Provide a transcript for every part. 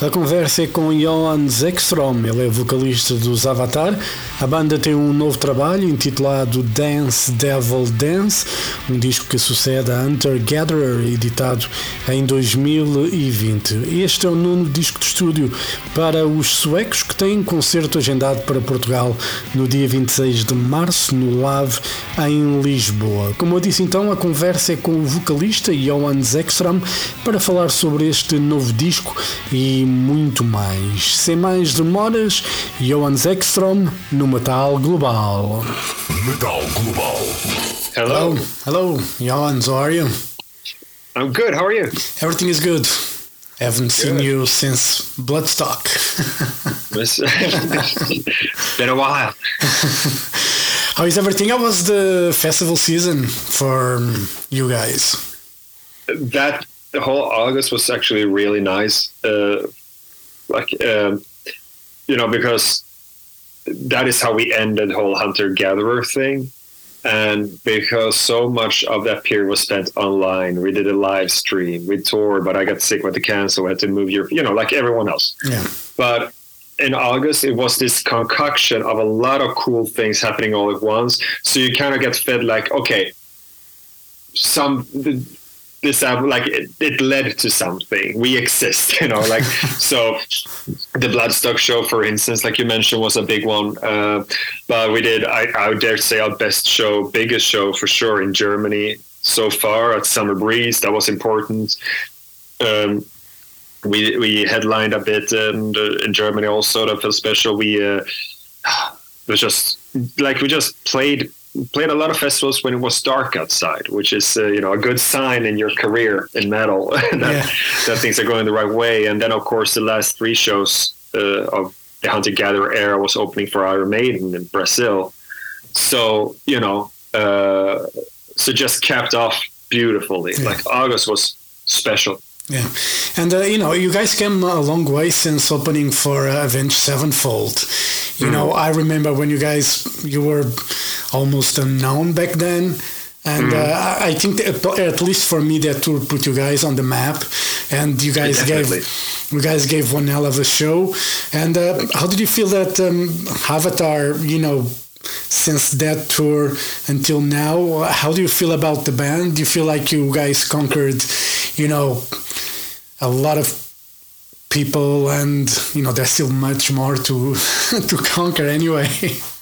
a conversa é com Johan Zekstrom, ele é vocalista dos Avatar. A banda tem um novo trabalho intitulado Dance Devil Dance, um disco que sucede a Hunter Gatherer, editado em 2020. Este é o nono disco de estúdio para os suecos que têm concerto agendado para Portugal no dia 26 de março no Lave em Lisboa. Como eu disse então, a conversa é com o vocalista Johan Zekstrom para falar sobre este novo disco e muito mais. Sem mais demoras, Johan Zekstrom no Metal Global. Metal Global. Hello. Hello, Johan, how are you? I'm good. How are you? Everything is good. Haven't seen Good. you since Bloodstock. It's been a while. How is everything? How was the festival season for you guys? That the whole August was actually really nice. Uh, like, um, you know, because that is how we ended the whole hunter gatherer thing. And because so much of that period was spent online, we did a live stream, we toured, but I got sick with the cancer, we had to move your, you know, like everyone else. Yeah. but in August it was this concoction of a lot of cool things happening all at once. So you kind of get fed like, okay, some this uh, like it, it led to something. We exist, you know. Like so, the Bloodstock show, for instance, like you mentioned, was a big one. Uh, but we did, I, I would dare say, our best show, biggest show for sure in Germany so far at Summer Breeze. That was important. Um, we we headlined a bit in, in Germany also. That felt special. We uh, it was just like we just played played a lot of festivals when it was dark outside, which is uh, you know a good sign in your career in metal that, Yeah. that things are going the right way. And then of course the last three shows uh, of the hunter gatherer era was opening for Iron Maiden in Brazil. So you know, uh, so just capped off beautifully. Yeah. Like August was special. Yeah, and uh, you know, you guys came a long way since opening for uh, Avenged Sevenfold. You know, I remember when you guys you were almost unknown back then, and uh, I think that at least for me that tour put you guys on the map, and you guys Definitely. gave you guys gave one hell of a show. And uh, how did you feel that um, Avatar? You know. Since that tour until now, how do you feel about the band? Do you feel like you guys conquered, you know, a lot of people and you know there's still much more to to conquer anyway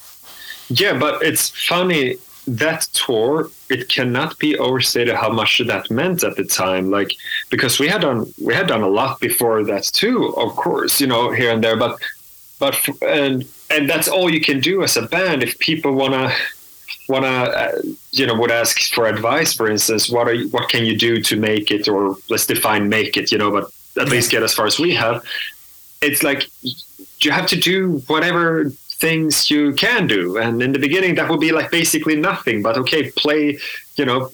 Yeah, but it's funny that tour. It cannot be overstated how much that meant at the time. Like because we had done we had done a lot before that too, of course, you know, here and there. But but and and that's all you can do as a band. If people wanna wanna uh, you know would ask for advice, for instance, what are you, what can you do to make it, or let's define make it, you know, but at least get as far as we have. It's like you have to do whatever things you can do and in the beginning that would be like basically nothing but okay play you know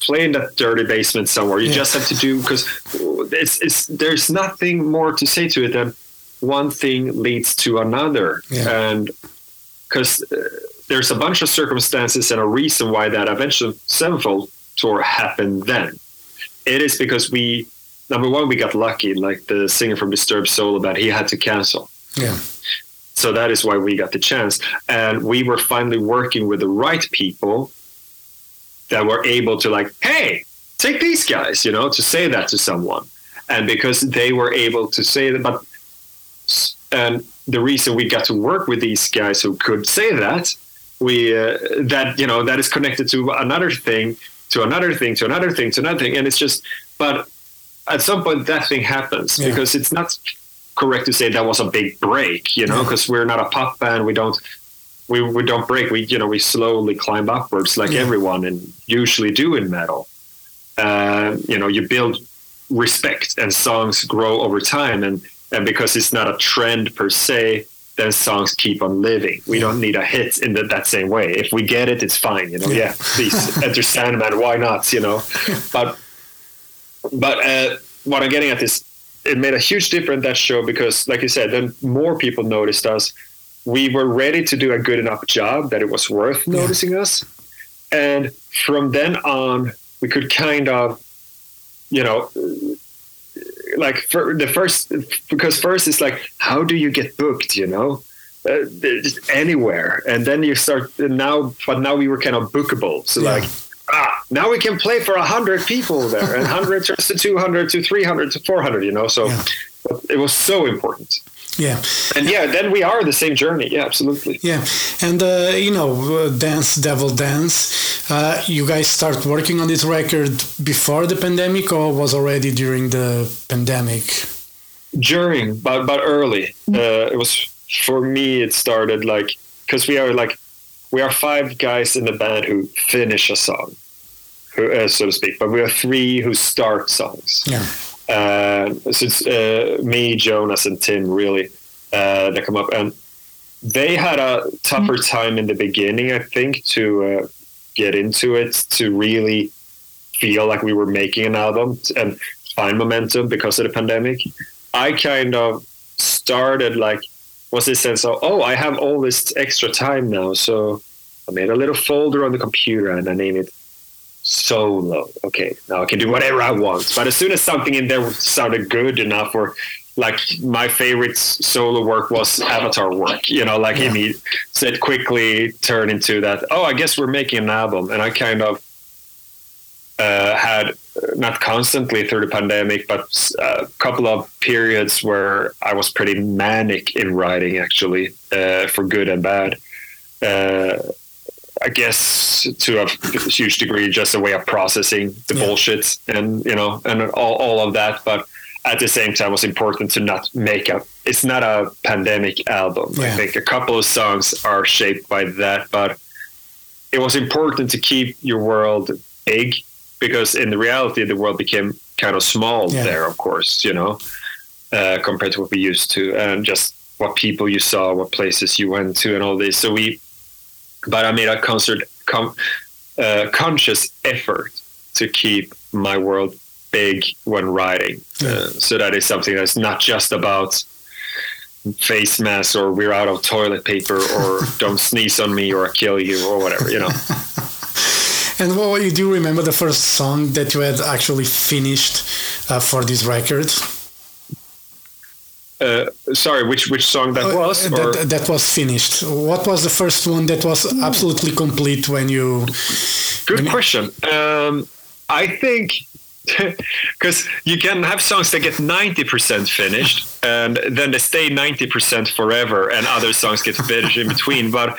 play in that dirty basement somewhere you Yeah. just have to do because it's, it's there's nothing more to say to it than one thing leads to another. Yeah. and because uh, there's a bunch of circumstances and a reason why that Avenged Sevenfold tour happened then. It is because we number one we got lucky like the singer from disturbed soul band he had to cancel. Yeah. So that is why we got the chance. And we were finally working with the right people that were able to like hey take these guys you know to say that to someone. And because they were able to say that but and the reason we got to work with these guys who could say that we uh, that you know that is connected to another thing to another thing to another thing to another thing and it's just but at some point that thing happens Yeah. because it's not correct to say that was a big break you know Yeah. because we're not a pop band we don't we, we don't break we you know we slowly climb upwards like Yeah. everyone and usually do in metal uh, you know you build respect and songs grow over time and and because it's not a trend per se then songs keep on living we don't need a hit in the, that same way if we get it it's fine you know Yeah. yeah, please enter sandman why not you know but but uh, what i'm getting at is it made a huge difference that show because, like you said, then more people noticed us. We were ready to do a good enough job that it was worth Yeah. noticing us, and from then on, we could kind of, you know, like for the first because first it's like how do you get booked you know? Uh, just anywhere. And then you start now but now we were kind of bookable. So Yeah. like ah now we can play for a hundred people there. And 100 turns to 200 to 300 to 400 you know? So Yeah. it was so important Yeah. and yeah then we are the same journey yeah absolutely Yeah, and uh, you know, Dance Devil Dance. Uh, you guys start working on this record before the pandemic, or was already during the pandemic? during but but early uh, it was for me it started like because we are like we are five guys in the band who finish a song who, uh, so to speak but we are three who start songs Yeah, uh, so it's uh, me jonas and tim really uh, that come up. And they had a tougher time in the beginning i think to uh, get into it to really feel like we were making an album and find momentum because of the pandemic. I kind of started like was this sense of oh I have all this extra time now so I made a little folder on the computer and I named it solo okay now I can do whatever I want but as soon as something in there sounded good enough or like my favorite solo work was avatar work you know like Yeah. so it quickly turn into that oh I guess we're making an album and I kind of uh, had uh, not constantly through the pandemic, but a couple of periods where I was pretty manic in writing, actually, uh, for good and bad. Uh, I guess to a huge degree, just a way of processing the Yeah. bullshit and you know and all, all of that. But at the same time, it was important to not make a. It's not a pandemic album. I think a couple of songs are shaped by that, but it was important to keep your world big because in the reality the world became kind of small Yeah. there of course you know uh, compared to what we used to and just what people you saw what places you went to and all this so we but i made a concert com, uh, conscious effort to keep my world big when writing uh, so that is something that's not just about face masks or we're out of toilet paper or don't sneeze on me or i kill you or whatever you know and what you do remember the first song that you had actually finished uh, for this record? Uh, sorry, which which song that Uh, was? That, that was finished. What was the first one that was absolutely complete when you? good when you- question. Um, I think because you can have songs that get ninety percent finished, and then they stay ninety percent forever, and other songs get finished in between. But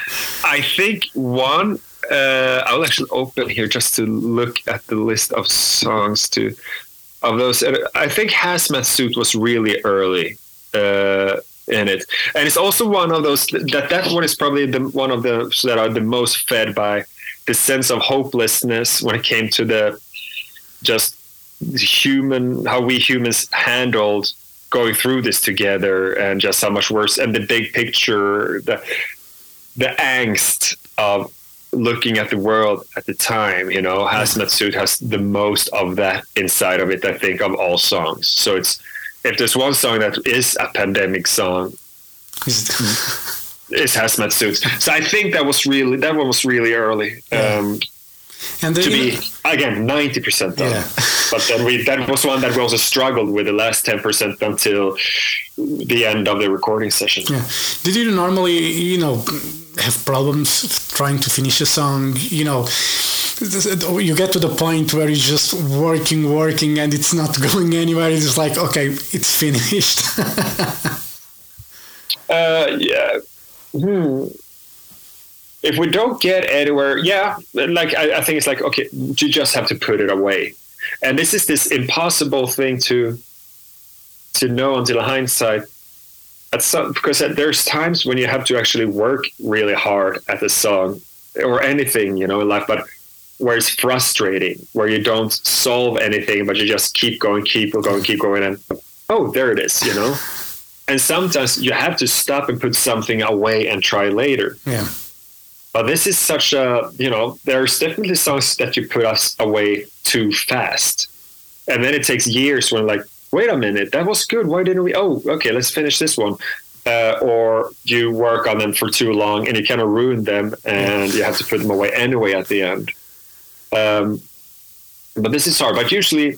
I think one. Uh, I'll actually open here just to look at the list of songs to of those. I think Hazmat Suit was really early uh, in it, and it's also one of those that that one is probably the one of the that are the most fed by the sense of hopelessness when it came to the just human how we humans handled going through this together and just how much worse and the big picture the the angst of looking at the world at the time you know hazmat suit has the most of that inside of it i think of all songs. So it's if there's one song that is a pandemic song is it? it's hazmat suit so i think that was really that one was really early um and to be again 90% done Yeah. but then we that was one that we also struggled with the last 10% until the end of the recording session Yeah. Did you normally, you know, have problems trying to finish a song? You know, you get to the point where you're just working, working, and it's not going anywhere. It's just like, okay, it's finished. Uh, yeah. Hmm. If we don't get anywhere, yeah, like I, I think it's like okay, you just have to put it away, and this is this impossible thing to to know until hindsight. At some because there's times when you have to actually work really hard at the song or anything, you know, in life, but where it's frustrating, where you don't solve anything, but you just keep going, keep going, keep going, and oh, there it is, you know. And sometimes you have to stop and put something away and try later. yeah. But this is such a, you know, there's definitely songs that you put us away too fast. And then it takes years when like, wait a minute, that was good. Why didn't we? Oh, okay, let's finish this one. Uh, or you work on them for too long and you kind of ruin them and you have to put them away anyway at the end. Um, but this is hard. But usually,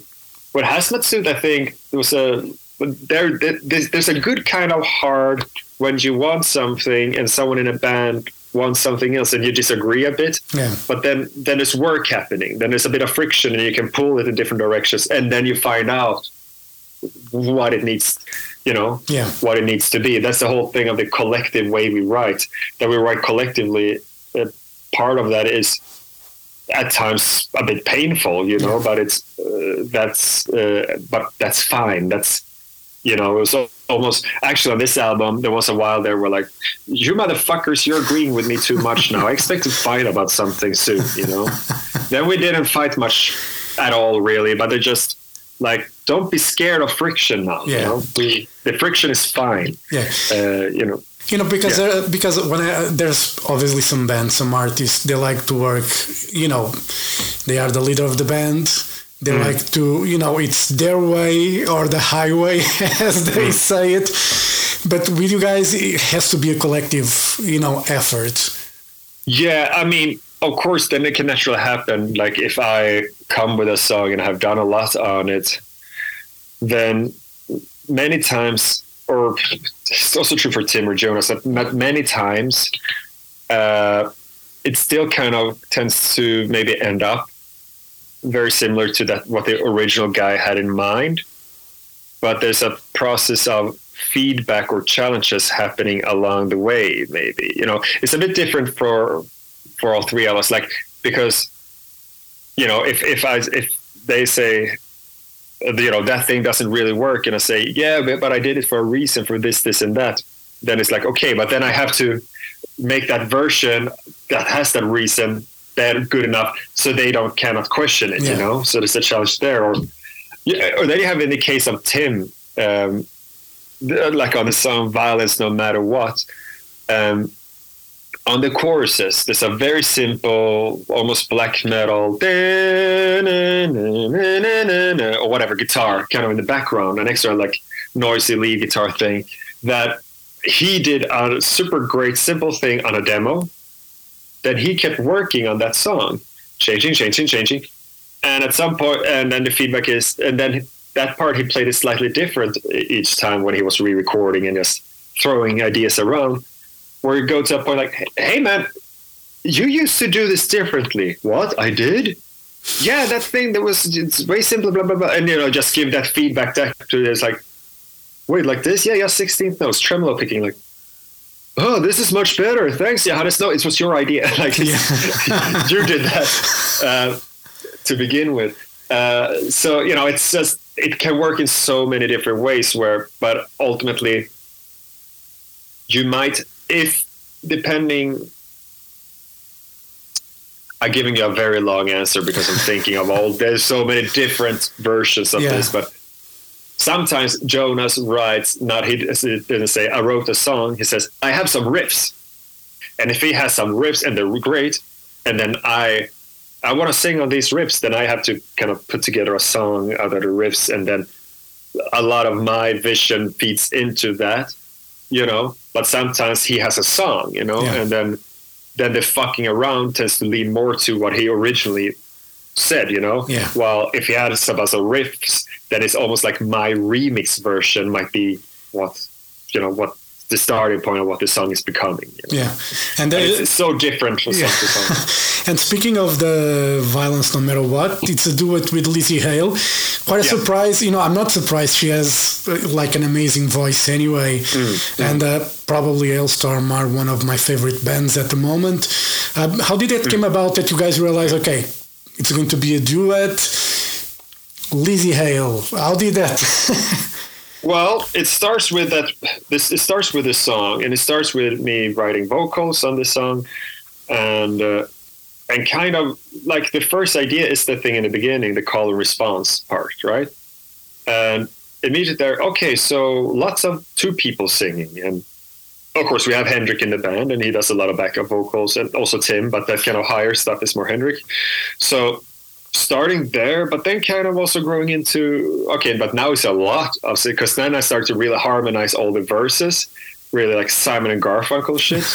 what Hazmat I think, there was a there. There's, there's a good kind of hard when you want something and someone in a band wants something else and you disagree a bit. Yeah. But then then there's work happening. Then there's a bit of friction and you can pull it in different directions, and then you find out what it needs you know Yeah. what it needs to be that's the whole thing of the collective way we write that we write collectively uh, part of that is at times a bit painful you know but it's uh, that's uh, but that's fine. That's you know it was almost actually on this album there was a while there where like you motherfuckers you're agreeing with me too much now. I expect to fight about something soon you know? Then we didn't fight much at all really but they're just like don't be scared of friction now you Yeah. know? We the friction is fine. Yeah. uh, you know You know, because Yeah. there, because when I, there's obviously some bands, some artists, they like to work. You know, they are the leader of the band. They Mm. like to, you know, it's their way or the highway, as they Mm. say it. But with you guys, it has to be a collective, you know, effort. Yeah, I mean, of course, then it can naturally happen. Like if I come with a song and have done a lot on it, then many times, or it's also true for Tim or Jonas, that many times uh, it still kind of tends to maybe end up very similar to that what the original guy had in mind. But there's a process of feedback or challenges happening along the way. Maybe you know it's a bit different for for all three of us. Like because you know if if I if they say you know that thing doesn't really work and I say yeah but, but I did it for a reason for this this and that. Then it's like okay but then I have to make that version that has that reason better good enough so they don't cannot question it you know? So there's a challenge there. Or yeah, or then you have in the case of Tim um, like on the song violence no matter what um, on the choruses there's a very simple almost black metal or whatever guitar kind of in the background an extra like noisy lead guitar thing that he did a super great simple thing on a demo then he kept working on that song. Changing changing changing. And at some point and then the feedback is and then that part he played is slightly different each time when he was re-recording and just throwing ideas around where you go to a point like hey man you used to do this differently. What? I did? Yeah that thing that was it's way simpler blah blah blah. And you know just give that feedback back to it's like wait like this? Yeah yeah 16th notes tremolo picking like oh this is much better. Thanks yeah how does know it was your idea. Like you did that uh, to begin with. Uh, so you know it's just it can work in so many different ways where but ultimately you might if depending i'm giving you a very long answer because i'm thinking of all there's so many different versions of Yeah. this but sometimes jonas writes not he didn't say i wrote a song. He says i have some riffs. And if he has some riffs and they're great and then i i want to sing on these riffs then i have to kind of put together a song out of the riffs and then a lot of my vision feeds into that you know but sometimes he has a song you know Yeah. and then then the fucking around tends to lean more to what he originally said you know Yeah. while if he had some other riffs then it's almost like my remix version might be what you know what the starting point of what the song is becoming you know? Yeah, and there, it's, it's so different from Yeah. song to song And speaking of the violence, no matter what, it's a duet with Lzzy Hale. Quite a Yeah. surprise. You know, I'm not surprised. She has uh, like an amazing voice anyway. Mm, And uh, probably Halestorm are one of my favorite bands at the moment. Um, how did Mm. it came about that you guys realized, okay, it's going to be a duet? Lzzy Hale. How did that? Well, it starts with that. This it starts with this song, and it starts with me writing vocals on this song, and uh, and kind of like the first idea is the thing in the beginning, the call and response part, right? And immediately there, okay, so lots of two people singing, and of course we have Henrik in the band, and he does a lot of backup vocals, and also Tim, but that kind of higher stuff is more Henrik. So starting there, but then kind of also growing into okay, but now it's a lot of it because then I start to really harmonize all the verses, really like Simon and Garfunkel shit,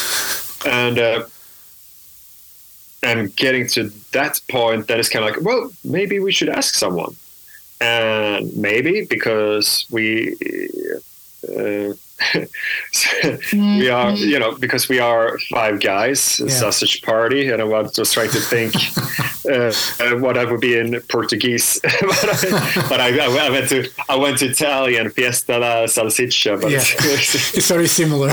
and uh, and getting to that point, that is kind of like, well, maybe we should ask someone, and maybe because we. Uh, we are, you know, because we are five guys, a Yeah. sausage party, and I was just trying to think uh, uh, what I would be in Portuguese. but I, but I, I went to I went to Italian, fiesta la salsiccia. But Yeah. It's very similar.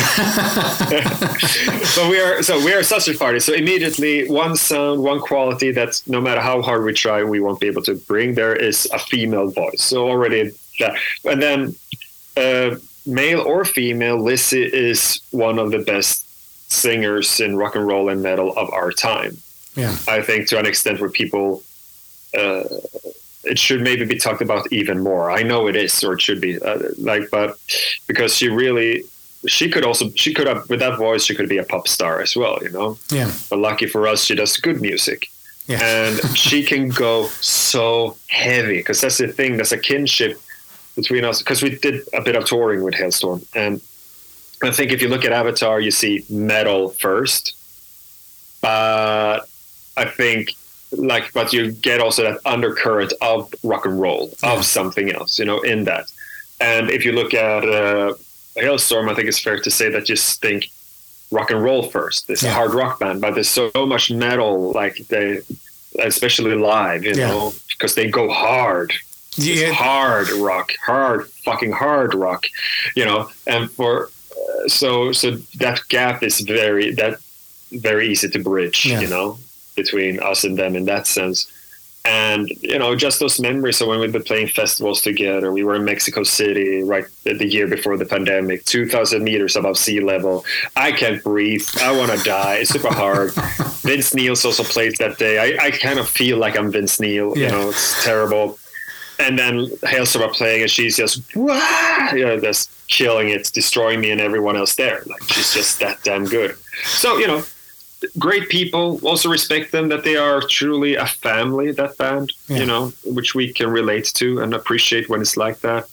but we are so we are a sausage party. So immediately, one sound, one quality that no matter how hard we try, we won't be able to bring. There is a female voice. So already that, and then. Uh, male or female, Lzzy is one of the best singers in rock and roll and metal of our time. yeah. I think to an extent where people, uh, it should maybe be talked about even more. I know it is, or it should be, uh, like, but because she really, she could also, she could have with that voice, she could be a pop star as well, you know. Yeah. But lucky for us, she does good music. Yeah. And she can go so heavy because that's the thing. That's a kinship between us because we did a bit of touring with Halestorm, and I think if you look at Avatar, you see metal first, but I think like, but you get also that undercurrent of rock and roll Yeah. of something else, you know, in that. And if you look at uh, Halestorm, I think it's fair to say that you just think rock and roll first. It's Yeah. a hard rock band, but there's so much metal, like they, especially live, you Yeah. know, because they go hard. It's hard rock, hard fucking hard rock, you know. And for uh, so so that gap is very that very easy to bridge, Yeah. you know, between us and them in that sense. And you know, just those memories of when we've been playing festivals together. We were in Mexico City right the the year before the pandemic, two thousand meters above sea level. I can't breathe. I want to die. It's super hard. Vince Neil's also played that day. I, I kind of feel like I'm Vince Neil. Yeah. You know, it's terrible. And then Halestorm are playing, and she's just Wah! you know, just killing it, destroying me and everyone else there. Like she's just that damn good. So you know, great people. Also respect them that they are truly a family. That band, Yeah. you know, which we can relate to and appreciate when it's like that.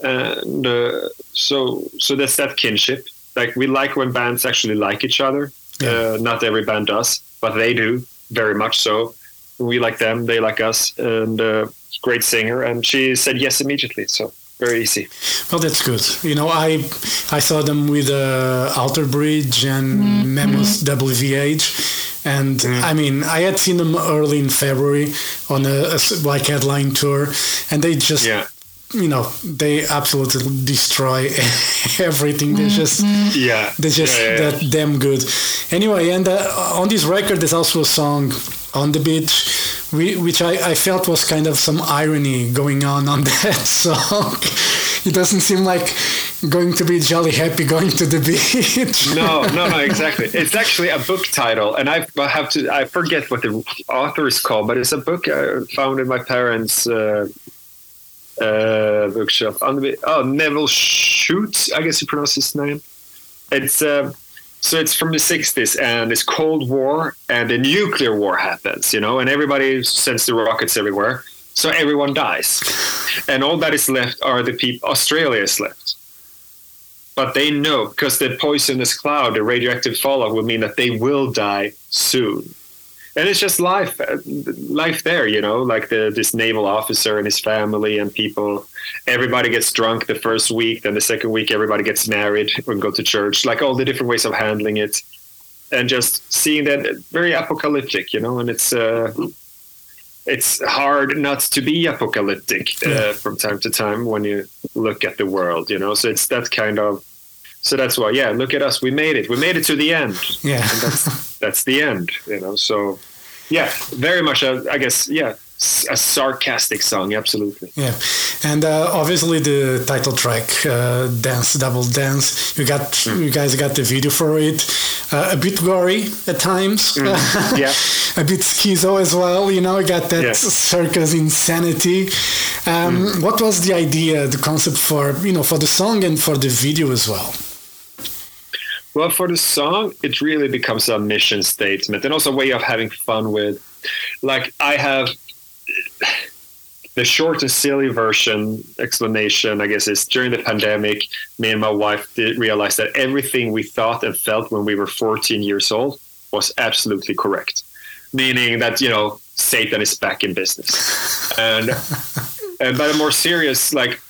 And uh, so, so that's that kinship. Like we like when bands actually like each other. Yeah. Uh, not every band does, but they do very much so. We like them, they like us, and uh, great singer. And she said yes immediately. So very easy. Well, that's good. You know, I I saw them with uh, Alter Bridge and Mammoth WVH, and I mean, I had seen them early in February on a like headline tour, and they just Yeah. you know they absolutely destroy everything. They're just Yeah. they're just Yeah, yeah, yeah. that damn good. Anyway, and uh, on this record, there's also a song on the beach, we, which I, I felt was kind of some irony going on on that song. It doesn't seem like going to be jolly happy going to the beach. no, no, no, exactly. It's actually a book title, and I have to I forget what the author is called, but it's a book I found in my parents' uh, uh. Oh, Nevil Shute, I guess you pronounce his name. It's uh, so it's from the '60s, and it's Cold War, and the nuclear war happens, you know, and everybody sends the rockets everywhere, so everyone dies, and all that is left are the people. Australia is left but they know because the poisonous cloud, the radioactive fallout, will mean that they will die soon. And it's just life, uh, life there, you know, like the this naval officer and his family and people. Everybody gets drunk the first week, then the second week everybody gets married and go to church. Like all the different ways of handling it, and just seeing that very apocalyptic, you know. And it's uh, it's hard not to be apocalyptic uh, Yeah. from time to time when you look at the world, you know. So it's that kind of. So that's why, yeah. Look at us. We made it. We made it to the end. Yeah. And that's that's the end, you know. So, yeah, very much. A, I guess, yeah, a sarcastic song. Absolutely. Yeah, and uh, obviously the title track, uh, "Dance Devil Dance." You got, Hmm. you guys got the video for it. Uh, a bit gory at times. Hmm. Yeah. a bit schizo as well. You know, you got that Yeah. circus insanity. Um, Hmm. What was the idea, the concept for you know for the song and for the video as well? Well, for the song, it really becomes a mission statement and also a way of having fun with. Like, I have the short and silly version explanation, I guess, is during the pandemic, me and my wife did realize that everything we thought and felt when we were 14 years old was absolutely correct. Meaning that, you know, Satan is back in business. and, and but a more serious, like,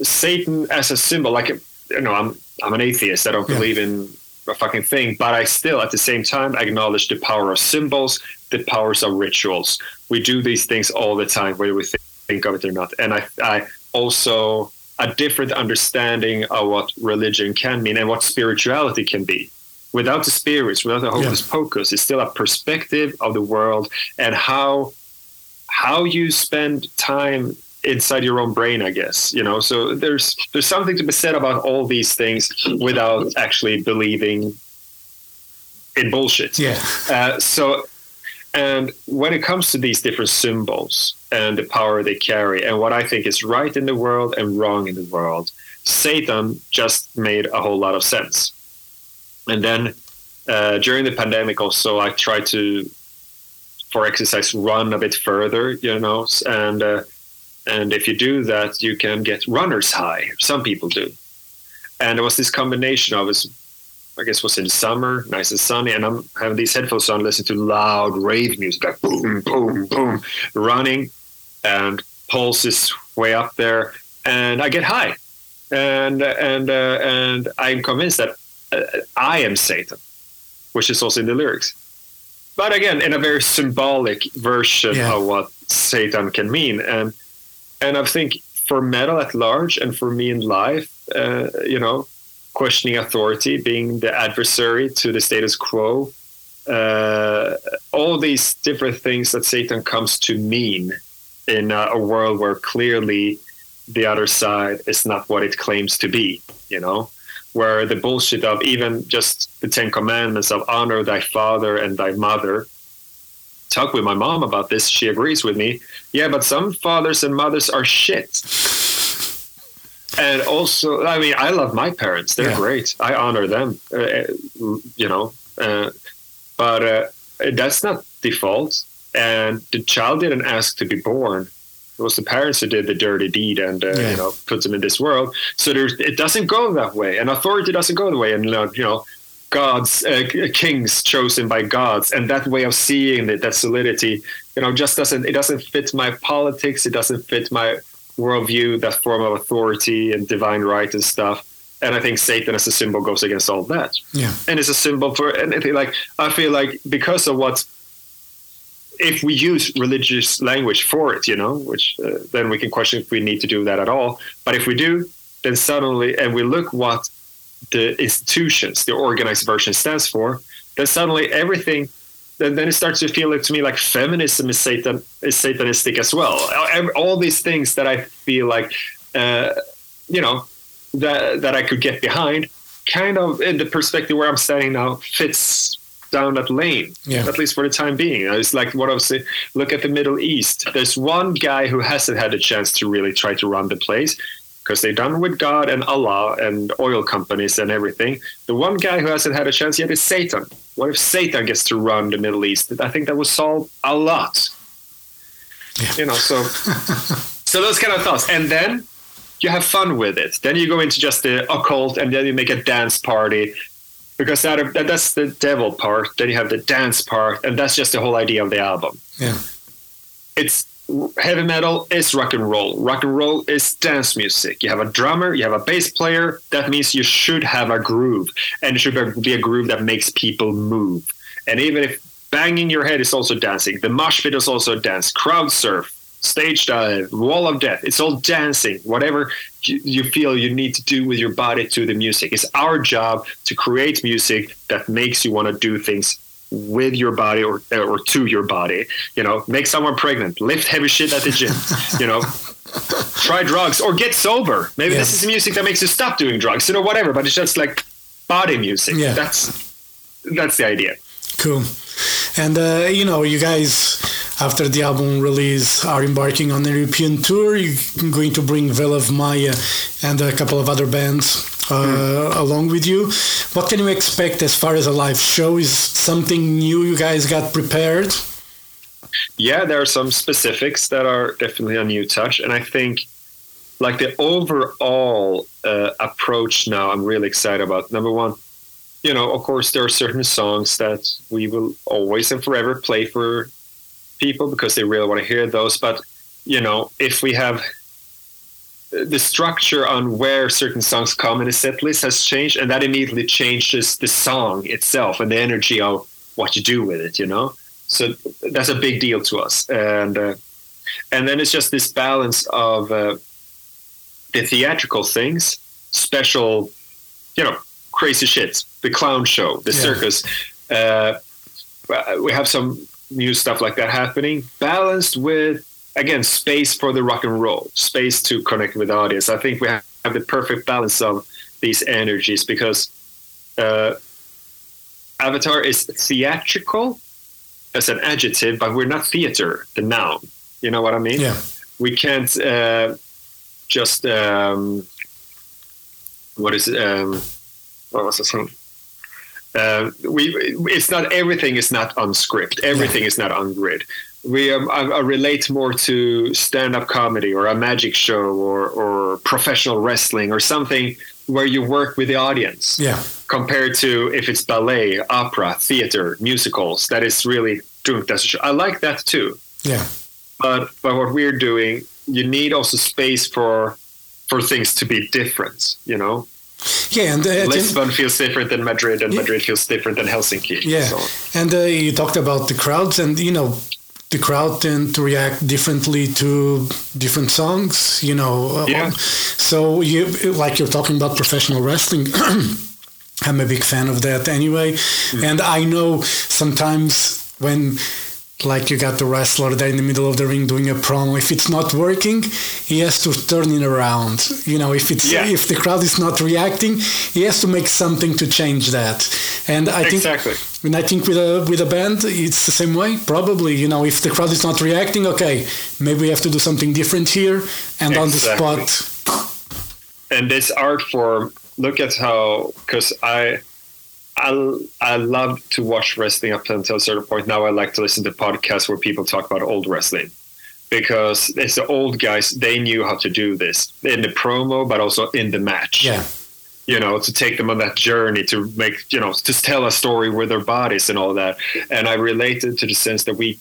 Satan as a symbol, like, you know, I'm, I'm an atheist. I don't Yeah. believe in a fucking thing, but I still, at the same time, acknowledge the power of symbols, the powers of rituals. We do these things all the time, whether we think of it or not. And I, I also a different understanding of what religion can mean and what spirituality can be. Without the spirits, without the hocus pocus, it's still a perspective of the world and how how you spend time inside your own brain, I guess. You know, so there's there's something to be said about all these things without actually believing in bullshit. Yeah. Uh, so, and when it comes to these different symbols and the power they carry, and what I think is right in the world and wrong in the world, Satan just made a whole lot of sense. And then uh, during the pandemic, also, I tried to, for exercise, run a bit further, you know, and uh, and if you do that, you can get runner's high. Some people do. And it was this combination of I guess it was in summer, nice and sunny, and I'm having these headphones on, listening to loud rave music, like boom, boom, boom, running, and pulse is way up there, and I get high, and and uh, and I'm convinced that uh, I am Satan, which is also in the lyrics, but again in a very symbolic version Yeah. of what Satan can mean, and and I think for metal at large, and for me in life, uh, you know questioning authority, being the adversary to the status quo, uh, all these different things that Satan comes to mean in a, a world where clearly the other side is not what it claims to be, you know, where the bullshit of even just the Ten Commandments of honor thy father and thy mother. Talk with my mom about this. She agrees with me. Yeah, but some fathers and mothers are shit and also i mean i love my parents they're Yeah. great i honor them uh, you know uh, but uh, that's not default and the child didn't ask to be born it was the parents who did the dirty deed and uh, Yeah. you know put them in this world so there's it doesn't go that way and authority doesn't go that way and you know gods uh, kings chosen by gods and that way of seeing it that solidity you know just doesn't it doesn't fit my politics it doesn't fit my worldview, that form of authority and divine right and stuff. And I think Satan as a symbol goes against all that. Yeah. And it's a symbol for anything. Like I feel like because of what, if we use religious language for it, you know, which uh, then we can question if we need to do that at all. But if we do, then suddenly, and we look what the institutions, the organized version stands for, then suddenly everything then, then it starts to feel like to me like feminism is Satan is satanistic as well. All- these things that I feel like, uh, you know, that that I could get behind, kind of in the perspective where I'm standing now fits down that lane. Yeah. At least for the time being, it's like what I was saying. Look at the Middle East. There's one guy who hasn't had a chance to really try to run the place because they've done with God and Allah and oil companies and everything. The one guy who hasn't had a chance yet is Satan. What if Satan gets to run the Middle East? I think that would solve a lot. You know, so so those kind of thoughts, and then you have fun with it. Then you go into just the occult, and then you make a dance party because that, that that's the devil part. Then you have the dance part, and that's just the whole idea of the album Yeah. it's heavy metal is rock and roll. Rock and roll is dance music. You have a drummer, you have a bass player. That means you should have a groove, and it should be a groove that makes people move. And even if banging your head is also dancing, the mosh pit is also dance. Crowd surf, stage dive, wall of death. It's all dancing. Whatever you, you feel you need to do with your body to the music. It's our job to create music that makes you want to do things with your body or or to your body. You know, make someone pregnant, lift heavy shit at the gym. you know, try drugs or get sober. Maybe this is music that makes you stop doing drugs. You know, whatever. But it's just like body music. Yeah. That's that's the idea. Cool. And uh, you know, you guys, after the album release, are embarking on a European tour. You're going to bring Veil of Maya and a couple of other bands uh, along with you. What can you expect as far as a live show? Is something new you guys got prepared? yeah, there are some specifics that are definitely a new touch, and I think like the overall uh, approach now, I'm really excited about. Number one, you know, of course, there are certain songs that we will always and forever play for people because they really want to hear those. But you know, if we have the structure on where certain songs come in a set list has changed, and that immediately changes the song itself and the energy of what you do with it. You know, so that's a big deal to us, and uh, and then it's just this balance of uh, the theatrical things, special, you know, crazy shit, the clown show, the Yeah. circus. Uh, we have some new stuff like that happening, balanced with again space for the rock and roll, space to connect with the audience. I think we have the perfect balance of these energies because uh, Avatar is theatrical as an adjective, but we're not theater, the noun. You know what I mean? Yeah. we can't uh, just um, what is it? Um, what was the song? Uh, we it's not everything is not on script. Everything is not on grid. We um, I, I relate more to stand up comedy or a magic show or or professional wrestling or something where you work with the audience Yeah. compared to if it's ballet, opera, theater, musicals. That is really doing that's a show. I like that too Yeah. but but what we're doing you need also space for for things to be different you know Yeah. And uh, lisbon feels different than madrid and madrid feels different than helsinki Yeah, so, and uh, you talked about the crowds, and you know, the crowd tend to react differently to different songs. You know, uh, Yeah. so you like you're talking about professional wrestling. I'm a big fan of that anyway, Mm. and I know sometimes when. Like you got the wrestler there in the middle of the ring doing a promo. If it's not working, he has to turn it around. You know, if it's Yeah. if the crowd is not reacting, he has to make something to change that. And I think exactly and I think with a with a band, it's the same way. Probably, you know, if the crowd is not reacting, okay, maybe we have to do something different here, and on the spot, and this art form look at how because i I, I love to watch wrestling up until a certain point. Now I like to listen to podcasts where people talk about old wrestling because it's the old guys. They knew how to do this in the promo, but also in the match. yeah, you know, to take them on that journey to make, you know, to tell a story with their bodies and all that. And I related to the sense that we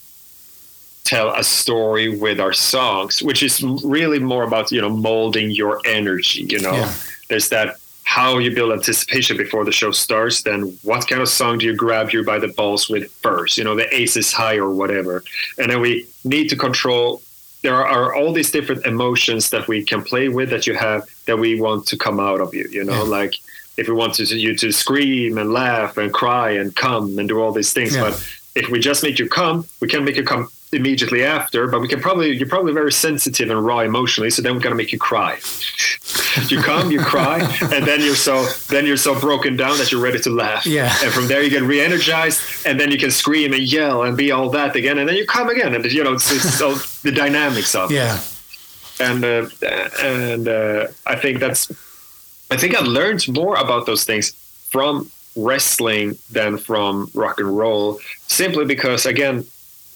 tell a story with our songs, which is really more about, you know, molding your energy, you know. Yeah. There's that how you build anticipation before the show starts, then what kind of song do you grab you by the balls with first? You know, the ace is high or whatever. And then we need to control there are all these different emotions that we can play with that you have that we want to come out of you you know Yeah. like if we want to, you to scream and laugh and cry and come and do all these things Yeah. but if we just make you come we can make you come immediately after but we can probably you're probably very sensitive and raw emotionally so then we're going to make you cry. You come you cry and then you're so then you're so broken down that you're ready to laugh. Yeah. and from there you get re-energized and then you can scream and yell and be all that again and then you come again and you know it's, it's all the dynamics of yeah, and uh, and uh, I think that's I think I've learned more about those things from wrestling than from rock and roll simply because again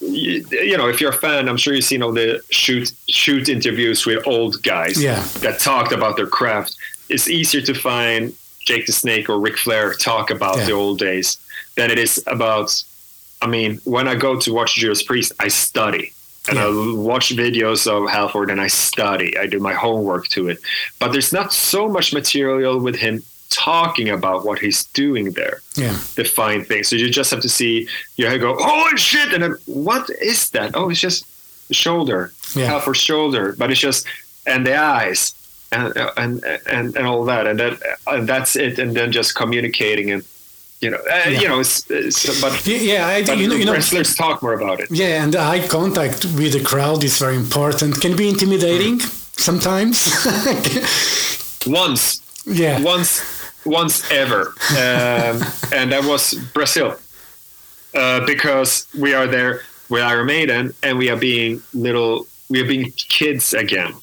you, you know if you're a fan I'm sure you've seen all the shoot shoot interviews with old guys Yeah. that talked about their craft it's easier to find Jake the Snake or Ric Flair talk about Yeah. the old days than it is about I mean when I go to watch Judas Priest I study and Yeah. I watch videos of Halford and I study. I do my homework to it. But there's not so much material with him talking about what he's doing there, yeah, the fine things. So you just have to see, you have to go, holy shit! And then, what is that? Oh, it's just the shoulder, Yeah. Halford's shoulder. But it's just, and the eyes. And, and and and all that and that and that's it and then just communicating and you know uh, Yeah. you know it's, it's but, yeah. I, but you know, you know, wrestlers talk more about it yeah, and eye contact with the crowd is very important. Can be intimidating sometimes. once yeah, once once ever um, and that was brazil uh, because we are there with iron maiden and we are being little we are being kids again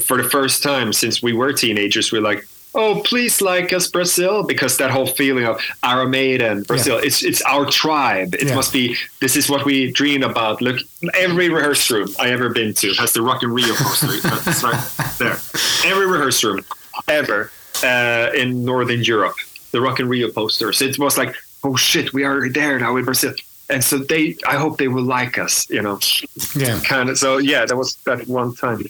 for the first time since we were teenagers we're like oh, please like us, Brazil, because that whole feeling of Iron Maiden, Brazil, Yeah. it's it's our tribe. It Yeah. must be. This is what we dream about. Look, every rehearsal room I ever been to has the Rock in Rio poster. Right there. Every rehearsal room ever uh, in Northern Europe, the Rock in Rio posters. It was like, oh shit, we are there now in Brazil. And so they, I hope they will like us, you know, Yeah. kind of. So yeah, that was that one time,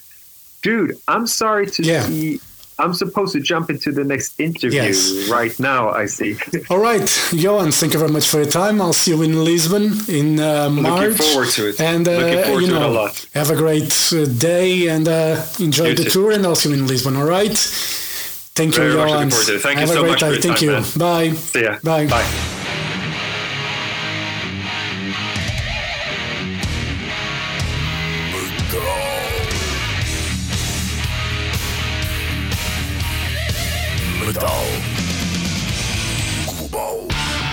dude. I'm sorry to Yeah. see. I'm supposed to jump into the next interview Yes. right now. I see. All right, Johan, thank you very much for your time. I'll see you in Lisbon in uh, March. forward to it. And uh, Looking forward you to it a know, lot. have a great uh, day and uh, enjoy You the too. tour. And I'll see you in Lisbon. All right. Thank you, Very much looking forward to it. Thank you have so a great much your Thank time, you. Bye. See ya. Bye. Bye.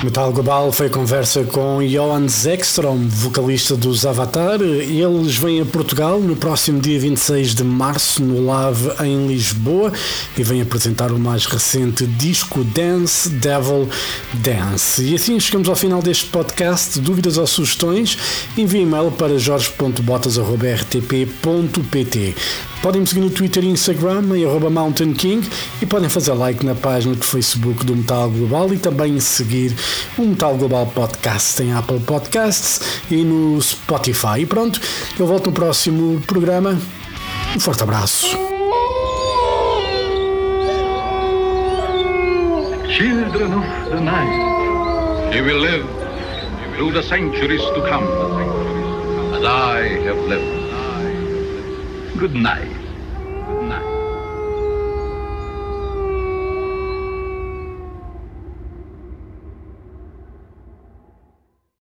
Metal Global foi conversa com Johan Zekstrom, vocalista dos Avatar. Eles vêm a Portugal no próximo dia 26 de março, no Lave, em Lisboa, e vêm apresentar o mais recente disco Dance Devil Dance. E assim chegamos ao final deste podcast. Dúvidas ou sugestões? Envie e-mail para jorge.botas.rtp.pt. Podem me seguir no Twitter e Instagram em arroba Mountain King e podem fazer like na página do Facebook do Metal Global e também seguir o Metal Global Podcast em Apple Podcasts e no Spotify. E pronto, eu volto no próximo programa. Um forte abraço. Children of the night, you will live through the centuries to come, as I have lived. Good night.